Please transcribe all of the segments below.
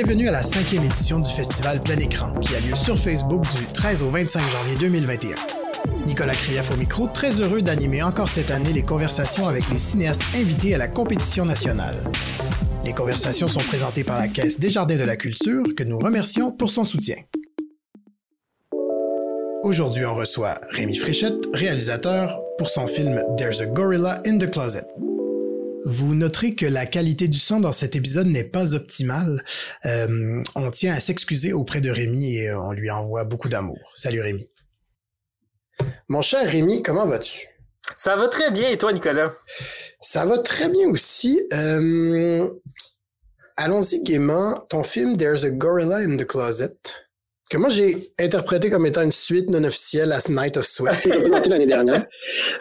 Bienvenue à la cinquième édition du festival Plein Écran, qui a lieu sur Facebook du 13 au 25 janvier 2021. Nicolas Krief au micro, très heureux d'animer encore cette année les conversations avec les cinéastes invités à la compétition nationale. Les conversations sont présentées par la Caisse des Jardins de la Culture, que nous remercions pour son soutien. Aujourd'hui, on reçoit Rémi Fréchette, réalisateur, pour son film There's a Gorilla in the Closet. Vous noterez que la qualité du son dans cet épisode n'est pas optimale. Euh, on tient à s'excuser auprès de Rémi et on lui envoie beaucoup d'amour. Salut Rémi. Mon cher Rémi, comment vas-tu? Ça va très bien et toi, Nicolas? Ça va très bien aussi. Euh, allons-y gaiement. Ton film There's a Gorilla in the Closet que moi j'ai interprété comme étant une suite non officielle à Night of Sweat, que j'ai présenté l'année dernière,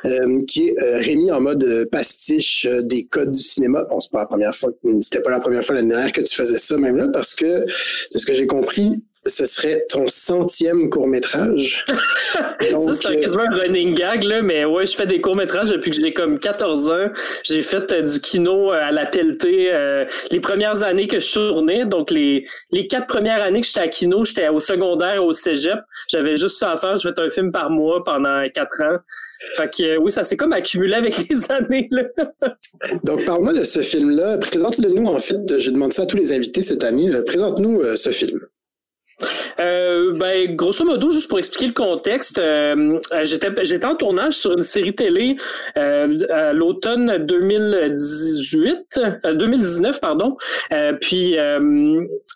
euh, qui est euh, en mode euh, pastiche euh, des codes du cinéma. Bon, c'est pas la première fois, c'était pas la première fois l'année dernière que tu faisais ça même là, parce que de ce que j'ai compris, ce serait ton centième court-métrage. ça, c'est euh, quasiment un running gag, là, mais ouais, je fais des courts-métrages depuis que j'ai comme 14 ans. J'ai fait euh, du kino euh, à la pelletée les premières années que je tournais. Donc, les, les quatre premières années que j'étais à kino, j'étais au secondaire, au cégep. J'avais juste ça à faire. Je fait un film par mois pendant quatre ans. Fait que oui, ça s'est comme accumulé avec les années. Là. Donc, parle-moi de ce film-là. Présente-le nous, en fait. Je demande ça à tous les invités cette année. Présente-nous ce film. Euh, ben, grosso modo, juste pour expliquer le contexte, euh, j'étais, en tournage sur une série télé euh, à l'automne 2018, 2019, pardon. puis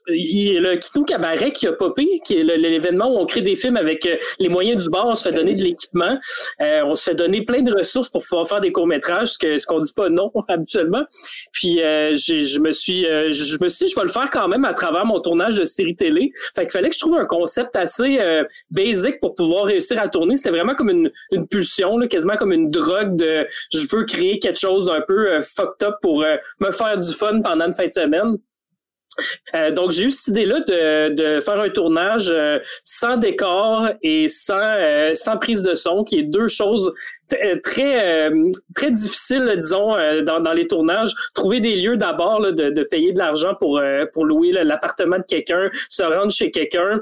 il y a le Kino Cabaret qui a popé, qui est l'événement où on crée des films avec les moyens du bord, on se fait donner de l'équipement, on se fait donner plein de ressources pour pouvoir faire des courts-métrages, ce, que, ce qu'on dit pas non habituellement. Puis je me suis je me je vais le faire quand même à travers mon tournage de série télé. Il fallait que je trouve un concept assez euh, basic pour pouvoir réussir à tourner. C'était vraiment comme une, une pulsion, quasiment comme une drogue de je veux créer quelque chose d'un peu euh, fucked up pour euh, me faire du fun pendant une fin de semaine. Euh, donc, j'ai eu cette idée-là de, de, faire un tournage sans décor et sans, sans prise de son, qui est deux choses très euh, très difficile, disons, euh, dans, dans, les tournages. Trouver des lieux d'abord de, de, payer de l'argent pour pour louer l'appartement de quelqu'un, se rendre chez quelqu'un,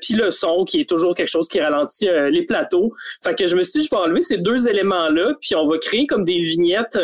puis le son qui est toujours quelque chose qui ralentit les plateaux. Fait que je me suis dit, je vais enlever ces deux éléments-là, puis on va créer comme des vignettes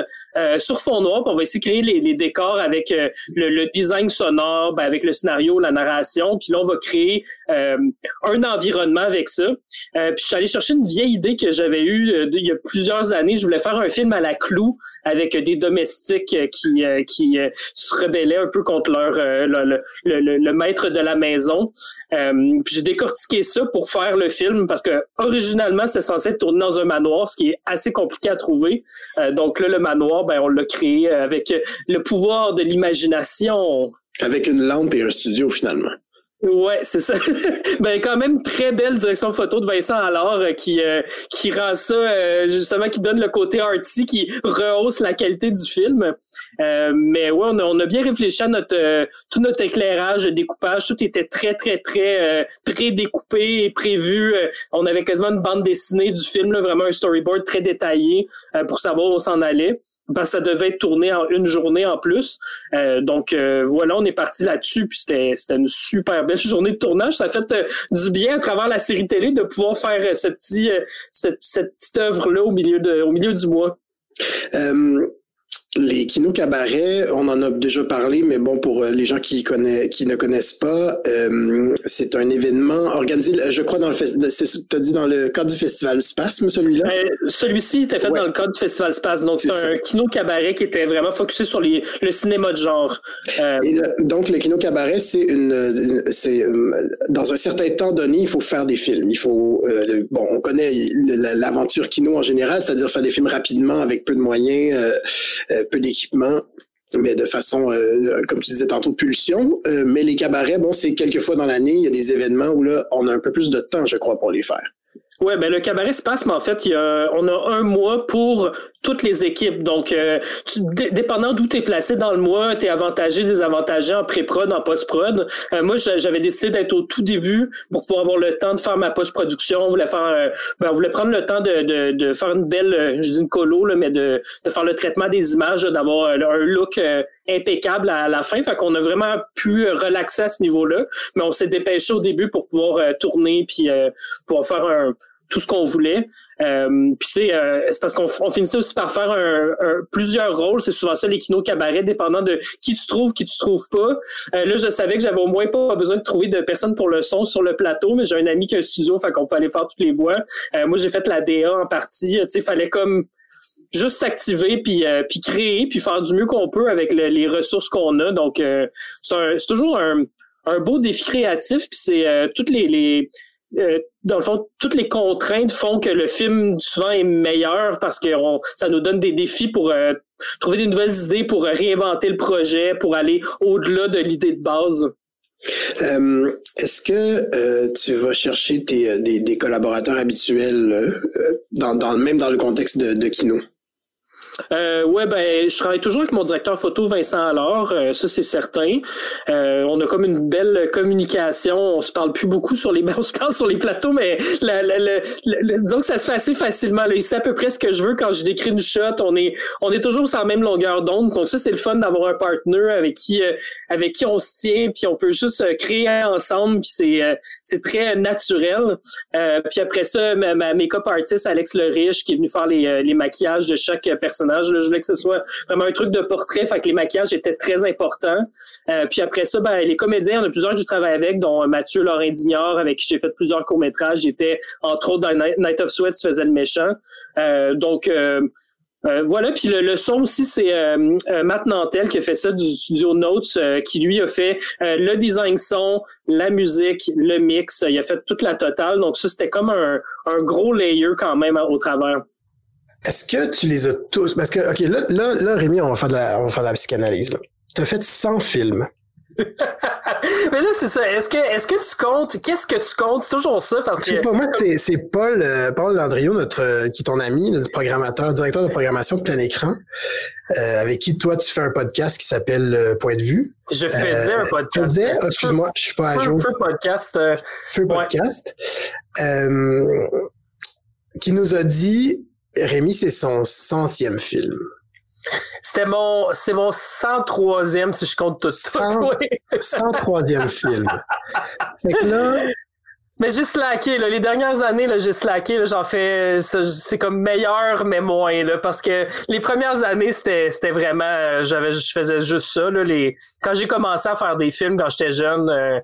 sur fond noir, puis on va essayer de créer les, les décors avec le, le, design sonore, ben, avec le scénario, la narration, puis là on va créer un environnement avec ça. puis je suis allé chercher une vieille idée que j'avais eue y a plusieurs années, je voulais faire un film à la clou avec des domestiques qui, euh, qui euh, se rebellaient un peu contre leur euh, le, le, le, maître de la maison. j'ai décortiqué ça pour faire le film parce que originalement c'est censé être tourné dans un manoir, ce qui est assez compliqué à trouver. donc là le manoir, ben on l'a créé avec le pouvoir de l'imagination. Avec une lampe et un studio finalement. Ouais, c'est ça. ben quand même très belle direction photo de Vincent Allard euh, qui euh, qui rend ça euh, justement qui donne le côté arty qui rehausse la qualité du film. mais ouais, on a, on a, bien réfléchi à notre tout notre éclairage, découpage, tout était très très très pré-découpé et prévu. on avait quasiment une bande dessinée du film, là, vraiment un storyboard très détaillé pour savoir où s'en allait que ça devait être tourné en une journée en plus. Euh, donc euh, voilà, on est parti là-dessus, puis c'était, c'était une super belle journée de tournage. Ça a fait euh, du bien à travers la série télé de pouvoir faire ce petit, cette, cette petite œuvre-là au milieu de, au milieu du mois. Les Kino Cabaret, on en a déjà parlé, mais bon, pour euh, les gens qui, connaissent, qui ne connaissent pas, euh, c'est un événement organisé, je crois, dans le as dit dans le cadre du Festival Spasme, celui-là? Euh, celui-ci était fait dans le cadre du Festival Spasme. Donc, c'est un Kino Cabaret qui était vraiment focusé sur les, le cinéma de genre. donc, le Kino Cabaret, c'est une, c'est dans un certain temps donné, il faut faire des films. Il faut, bon, on connaît l'aventure Kino en général, c'est-à-dire faire des films rapidement avec peu de moyens euh, peu d'équipement mais de façon, euh, comme tu disais tantôt, pulsion. Euh, mais les cabarets, bon, c'est quelques fois dans l'année, il y a des événements où là, on a un peu plus de temps, je crois, pour les faire. Ouais, ben le cabaret se passe, mais en fait, il y a, on a un mois pour toutes les équipes. Donc, euh, dépendant d'où tu es placé dans le mois, tu es avantagé, désavantagé en pré-prod, en post-prod. Euh, moi, j'avais décidé d'être au tout début pour pouvoir avoir le temps de faire ma post-production. On voulait faire, euh, ben, on voulait prendre le temps de, de, de faire une belle, je dis une colo, là, mais de, de faire le traitement des images, d'avoir un look impeccable à la fin. Fait qu'on a vraiment pu relaxer à ce niveau-là. Mais on s'est dépêché au début pour pouvoir tourner puis pouvoir faire un tout ce qu'on voulait. Euh, puis tu sais, euh, c'est parce qu'on on finissait aussi par faire un, plusieurs rôles. C'est souvent ça les kinos cabaret, dépendant de qui tu trouves, qui tu trouves pas. Euh, là, je savais que j'avais au moins pas besoin de trouver de personne pour le son sur le plateau, mais j'ai un ami qui a un studio, fait qu'on pouvait aller faire toutes les voix. moi, j'ai fait la DA en partie. Tu sais, fallait comme juste s'activer puis puis créer puis faire du mieux qu'on peut avec les ressources qu'on a. Donc, c'est toujours un, un beau défi créatif puis c'est toutes les, les euh, dans le fond, toutes les contraintes font que le film souvent est meilleur parce que ça nous donne des défis pour euh, trouver des nouvelles idées, pour réinventer le projet, pour aller au-delà de l'idée de base. Euh, est-ce que tu vas chercher des, collaborateurs habituels dans, même dans le contexte de, de Kino? Euh, ouais, ben, je travaille toujours avec mon directeur photo, Vincent Alors, euh, ça c'est certain. Euh, on a comme une belle communication. On se parle plus beaucoup sur les, on se parle sur les plateaux, mais la, disons que ça se fait assez facilement. Là. Il sait à peu près ce que je veux quand je décris une shot. On est, on est toujours sur la même longueur d'onde. Donc ça c'est le fun d'avoir un partenaire avec qui, euh, avec qui on se tient, puis on peut juste créer ensemble, puis c'est, c'est très naturel. puis après ça, ma, ma make-up Alex Le Riche qui est venu faire les, les maquillages de chaque personne je voulais que ce soit vraiment un truc de portrait, fait que les maquillages étaient très importants. Euh, puis après ça, ben, les comédiens, on a plusieurs que je travaille avec, dont Mathieu Laurent Dignard, avec qui j'ai fait plusieurs courts-métrages. J'étais, entre autres, dans Night of Sweat, faisait le méchant. Euh, donc, euh, voilà, puis le, son aussi, c'est Matt Nantel qui a fait ça du studio Notes, qui lui a fait le design son, la musique, le mix, il a fait toute la totale. Donc ça, c'était comme un, un, gros layer quand même au travers. Est-ce que tu les as tous. Parce que, OK, là, là, là Rémi, on va faire de la, on va faire de la psychanalyse. Tu as fait 100 films. Mais là, c'est ça. Est-ce que, est-ce que tu comptes, qu'est-ce que tu comptes? C'est toujours ça parce que. Pour moi, c'est, c'est Paul, euh, Paul Landriot, notre, euh, qui est ton ami, notre programmateur, directeur de programmation de plein écran, euh, avec qui toi, tu fais un podcast qui s'appelle Point de vue. Je faisais un podcast. Faisais, oh, excuse-moi, je suis pas à jour. Feu podcast. Feu podcast. qui nous a dit Rémi, c'est son centième film. C'était mon, c'est mon 103e si je compte tout. 103e film. Fait que là, mais j'ai slacké, là. Les dernières années, là, j'ai slacké, j'en fais, c'est comme meilleur, mais moins, là. Parce que les premières années, c'était, c'était vraiment, j'avais, je faisais juste ça, là. Les, quand j'ai commencé à faire des films quand j'étais jeune, euh,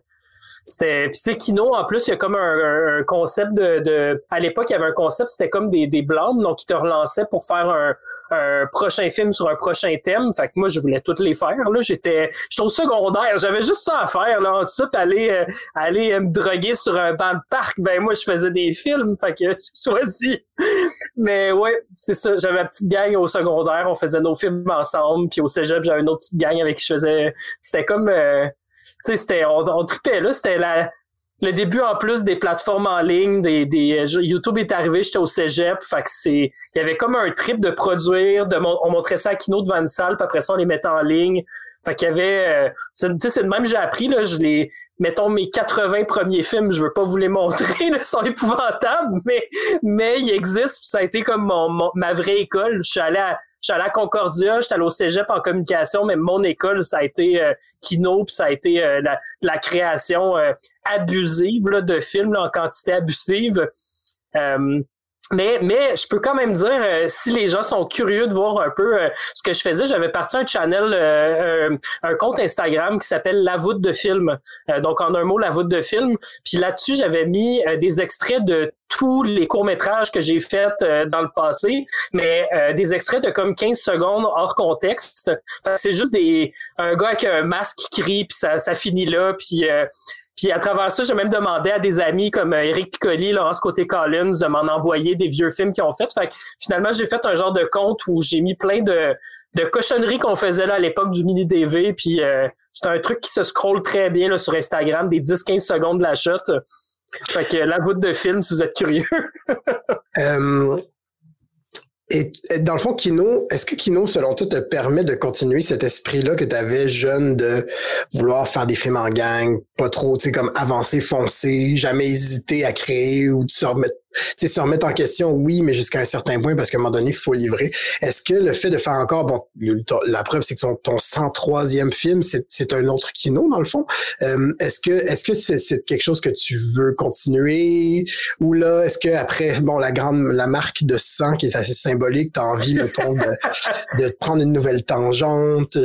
c'était puis tu sais Kino en plus il y a comme un, concept de, de à l'époque il y avait un concept c'était comme des des blâmes donc qui te relançaient pour faire un, un prochain film sur un prochain thème. Fait que moi je voulais toutes les faire là. J'étais j'étais au secondaire. J'avais juste ça à faire là en ça aller euh, aller me droguer sur un banc de parc. Ben moi je faisais des films fait que j'ai choisi. Mais ouais c'est ça. J'avais ma petite gang au secondaire. On faisait nos films ensemble puis au cégep j'avais une autre petite gang avec qui je faisais c'était comme euh, sais, c'était, on, on tripait là, c'était le début en plus des plateformes en ligne, des, des euh, YouTube est arrivé, j'étais au cégep, fait que c'est, il y avait comme un trip de produire, de on montrait ça à Kino devant une salle, puis après ça on les mettait en ligne. Fait qu'il y avait, euh, tu sais, c'est de même j'ai appris là, je les, mettons mes 80 premiers films, je veux pas vous les montrer, ils sont épouvantables, mais mais ils existent, ça a été comme mon, ma vraie école. Je suis allé à suis allé à Concordia, j'étais allé au cégep en communication, mais mon école, ça a été euh, Kino, puis ça a été euh, la, la, création euh, abusive là, de films en quantité abusive. Mais, mais je peux quand même dire, euh, si les gens sont curieux de voir un peu euh, ce que je faisais, j'avais parti un channel, euh, un compte Instagram qui s'appelle La voûte de film. donc en un mot, La voûte de film. Puis là-dessus, j'avais mis des extraits de tous les courts-métrages que j'ai faits dans le passé, mais des extraits de comme 15 secondes hors contexte. C'est juste des un gars avec un masque qui crie, puis ça, ça finit là, puis puis à travers ça, j'ai même demandé à des amis comme Eric Piccoli, Laurence Côté-Collins de m'en envoyer des vieux films qu'ils ont fait. Fait que finalement, j'ai fait un genre de compte où j'ai mis plein de, de cochonneries qu'on faisait là à l'époque du mini-DV. Puis euh, c'est un truc qui se scrolle très bien là, sur Instagram, des 10-15 secondes de la shot. Fait que la goutte de film, si vous êtes curieux. euh, et, dans le fond, Kino, est-ce que Kino, selon toi, te permet de continuer cet esprit-là que tu avais jeune de vouloir faire des films en gang, pas trop, tu sais, comme avancer, foncer, jamais hésiter à créer ou te remettre, sais, se remettre en question, oui, mais jusqu'à un certain point, parce qu'à un moment donné, il faut livrer. Est-ce que le fait de faire encore, bon, la preuve, c'est que ton, ton 103e film, c'est un autre kino, dans le fond. Euh, est-ce que est-ce que c'est quelque chose que tu veux continuer? Ou là, est-ce que après, bon, la grande, la marque de sang qui est assez symbolique, tu as envie, mettons, de, de prendre une nouvelle tangente?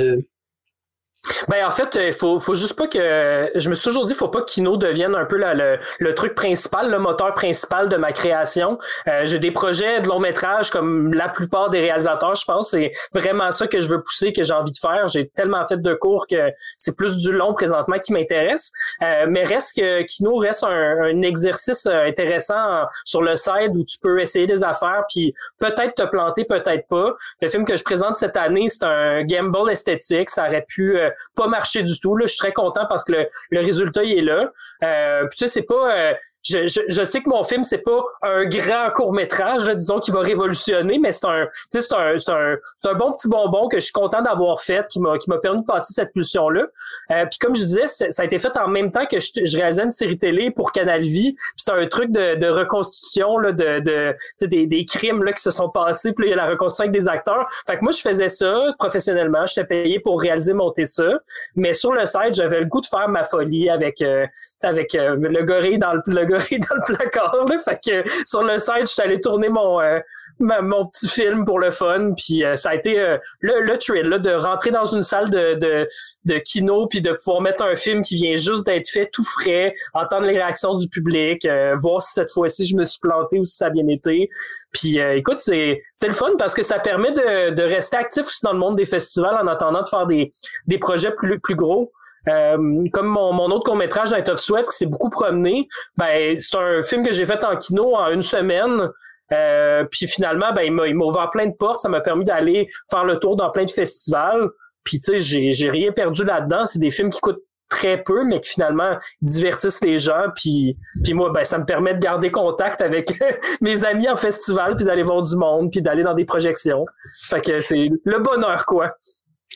Ben en fait, il faut, faut juste pas que. Je me suis toujours dit, faut pas que Kino devienne un peu le, le, truc principal, le moteur principal de ma création. Euh, j'ai des projets de long métrage comme la plupart des réalisateurs, je pense. C'est vraiment ça que je veux pousser, que j'ai envie de faire. J'ai tellement fait de cours que c'est plus du long présentement qui m'intéresse. Euh, mais reste que Kino reste un, un, exercice euh, intéressant sur le side où tu peux essayer des affaires, puis peut-être te planter, peut-être pas. Le film que je présente cette année, c'est un gamble esthétique. Ça aurait pu pas marché du tout. Là, je suis très content parce que le, résultat il est là. Euh, puis tu sais, c'est pas euh, je, je, je, sais que mon film c'est pas un grand court métrage disons qui va révolutionner mais c'est un c'est un un un bon petit bonbon que je suis content d'avoir fait qui m'a qui m'a permis de passer cette pulsion là euh, puis comme je disais ça a été fait en même temps que je, je réalisais une série télé pour Canal Vie c'est un truc de, de reconstitution là de de des, des crimes là qui se sont passés puis il y a la reconstruction avec des acteurs. Fait que moi je faisais ça professionnellement j'étais payé pour réaliser monter ça. Mais sur le site j'avais le goût de faire ma folie avec euh, avec euh, le gorille dans le dans le placard. Là. Fait que sur le site, je suis allé tourner mon, euh, mon petit film pour le fun. Puis euh, ça a été euh, le, le thrill là, de rentrer dans une salle de, de, de kino puis de pouvoir mettre un film qui vient juste d'être fait tout frais, entendre les réactions du public, voir si cette fois-ci je me suis planté ou si ça a bien été. Puis écoute, c'est, c'est le fun parce que ça permet de, de rester actif aussi dans le monde des festivals en attendant de faire des, des projets plus, plus gros. Euh, comme mon, autre court-métrage Night of Sweat qui s'est beaucoup promené, ben, c'est un film que j'ai fait en kino en une semaine. Euh, puis finalement, ben, il m'a ouvert plein de portes. Ça m'a permis d'aller faire le tour dans plein de festivals. Puis tu sais, j'ai rien perdu là-dedans. C'est des films qui coûtent très peu, mais qui finalement divertissent les gens. Puis, puis moi, ben, ça me permet de garder contact avec mes amis en festival, puis d'aller voir du monde, puis d'aller dans des projections. Fait que c'est le bonheur, quoi.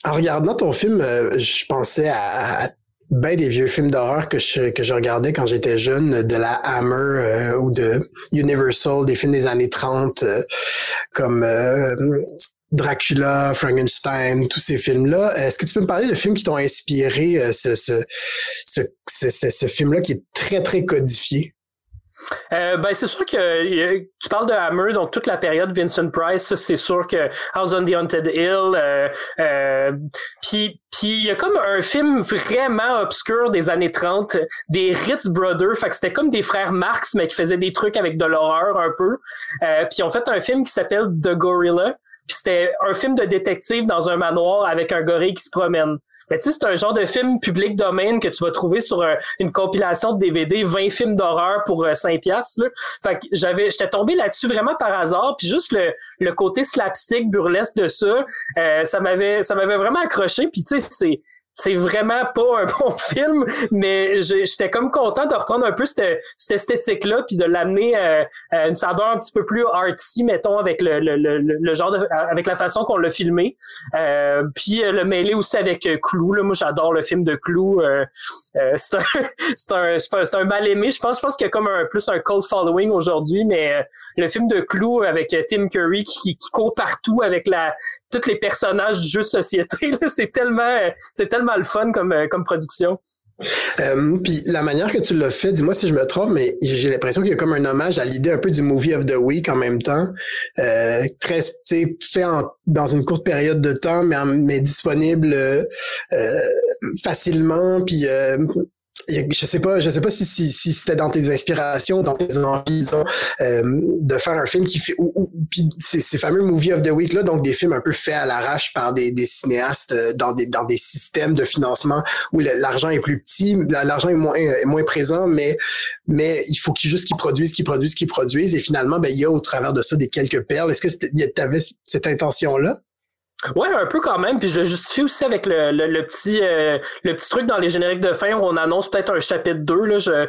En regardant ton film, euh, je pensais à, ben des vieux films d'horreur que je, regardais quand j'étais jeune, de la Hammer euh, ou de Universal, des films des années 30 euh, comme Dracula, Frankenstein, tous ces films-là. Est-ce que tu peux me parler de films qui t'ont inspiré ce, ce, ce, ce film-là qui est très, très codifié? Euh, ben c'est sûr que tu parles de Hammer, donc toute la période Vincent Price, c'est sûr que House on the Haunted Hill, euh, euh, puis il y a comme un film vraiment obscur des années 30, des Ritz Brothers, fait c'était comme des frères Marx mais qui faisaient des trucs avec de l'horreur un peu. Euh, puis ils ont fait un film qui s'appelle The Gorilla, puis c'était un film de détective dans un manoir avec un gorille qui se promène. Mais tu sais, c'est un genre de film public domaine que tu vas trouver sur euh, une compilation de DVD, 20 films d'horreur pour 5 euh, piastres. Là. Fait que j'avais, j'étais tombé là-dessus vraiment par hasard, puis juste le, le côté slapstick burlesque de ça, euh, ça m'avait, ça m'avait vraiment accroché. Puis tu sais, c'est c'est vraiment pas un bon film, mais j'étais comme content de reprendre un peu cette, cette esthétique-là, puis de l'amener euh, à une saveur un petit peu plus artsy, mettons, avec le, le, le, le genre de, avec la façon qu'on l'a filmé. Euh, puis euh, le mêler aussi avec Clou. Là. Moi, j'adore le film de Clou. c'est un, c'est un, un, mal aimé. Je pense, je pense qu'il y a comme un plus un cold following aujourd'hui, mais le film de Clou avec Tim Curry qui, qui, qui court partout avec la tous les personnages du jeu de société, c'est tellement, c'est tellement mal fun comme, euh, comme production. Euh, puis la manière que tu l'as fait, dis-moi si je me trompe, mais j'ai l'impression qu'il y a comme un hommage à l'idée un peu du movie of the week en même temps, euh, très fait dans une courte période de temps, mais, mais disponible euh, facilement, puis je sais pas, je sais pas si, si, si c'était dans tes inspirations, dans tes envies euh, de faire un film qui fait ou, ces, ces, fameux movie of the week là, donc des films un peu faits à l'arrache par des, des cinéastes euh, dans des dans des systèmes de financement où l'argent est plus petit, l'argent est moins est moins présent, mais mais il faut qu'ils juste qu'ils produisent, qu'ils produisent, qu'ils produisent et finalement ben il y a au travers de ça des quelques perles. Est-ce que tu avais cette intention là? Ouais, un peu quand même. Puis je le justifie aussi avec le, le, petit euh, le petit truc dans les génériques de fin où on annonce peut-être un chapitre 2. Là. Je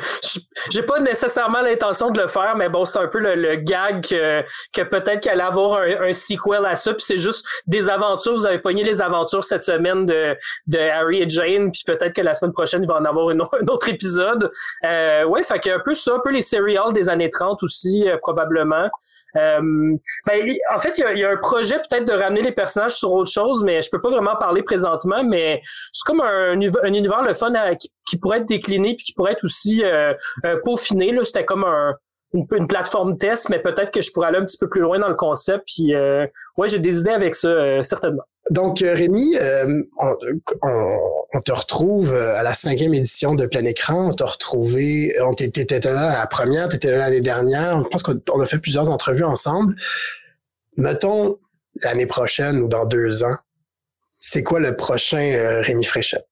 j'ai pas nécessairement l'intention de le faire, mais bon, c'est un peu le, gag que, que peut-être qu'elle allait avoir un, un, sequel à ça. Puis c'est juste des aventures. Vous avez pogné les aventures cette semaine de, de Harry et Jane. Puis peut-être que la semaine prochaine, il va en avoir une, un autre épisode. Euh, ouais, fait un peu ça, un peu les serials des années 30 aussi, euh, probablement. Euh, ben, en fait, il y, a, un projet peut-être de ramener les personnages autre chose, mais je peux pas vraiment parler présentement. Mais c'est comme un, un, univers le fun qui, pourrait être décliné puis qui pourrait être aussi euh, euh peaufiné. Là, c'était comme un, une, plateforme test, mais peut-être que je pourrais aller un petit peu plus loin dans le concept. Puis, euh, ouais, j'ai des idées avec ça, euh, certainement. Donc, Rémi, on, on, te retrouve à la cinquième édition de Plein Écran. On t'a retrouvé, on t'étais là à la première, t'étais là l'année dernière. Je pense qu'on a fait plusieurs entrevues ensemble. Mettons l'année prochaine ou dans deux ans, c'est quoi le prochain Rémi Fréchette?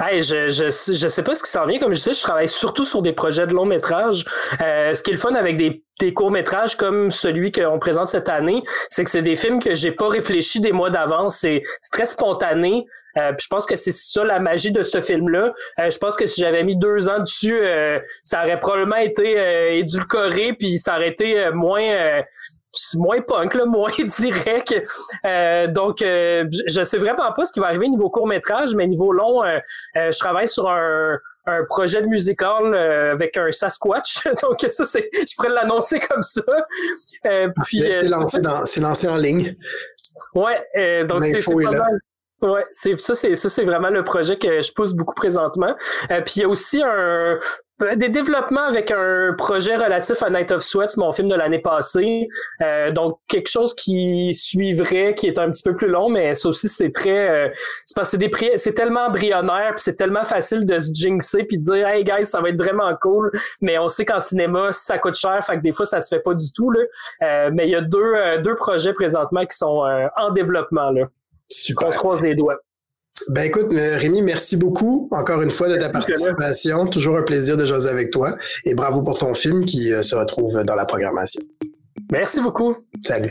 Hey, je, je, je sais pas ce qui s'en vient. Comme je disais, je travaille surtout sur des projets de long métrage. Euh, ce qui est le fun avec des, des courts métrages comme celui qu'on présente cette année, c'est que c'est des films que j'ai pas réfléchi des mois d'avance. C'est très spontané. Euh, je pense que c'est ça la magie de ce film-là. Euh, je pense que si j'avais mis deux ans dessus, euh, ça aurait probablement été euh, édulcoré, puis ça aurait été moins moins punk, là, moins direct. Euh, donc, euh, je sais vraiment pas ce qui va arriver niveau court métrage, mais niveau long, euh, euh, je travaille sur un, un projet de musical avec un Sasquatch. donc, ça, c'est, je pourrais l'annoncer comme ça. puis, c'est, lancé c'est lancé en ligne. Ouais, donc c'est, c'est pas mal. Ouais, c'est ça, c'est ça, c'est vraiment le projet que je pousse beaucoup présentement. puis il y a aussi un, euh, des développements avec un projet relatif à Night of Sweats, mon film de l'année passée. Euh, donc quelque chose qui suivrait, qui est un petit peu plus long, mais ça aussi c'est très, euh, c'est parce que c'est c'est tellement embryonnaire, puis c'est tellement facile de se jinxer puis de dire hey guys ça va être vraiment cool, mais on sait qu'en cinéma ça coûte cher, fait que des fois ça se fait pas du tout là. Euh, mais il y a deux deux projets présentement qui sont en développement là. Super. On se croise les doigts. Ben écoute, euh, Rémi, merci beaucoup encore une fois de ta participation. Toujours un plaisir de jaser avec toi. Et bravo pour ton film qui euh, se retrouve dans la programmation. Merci beaucoup. Salut.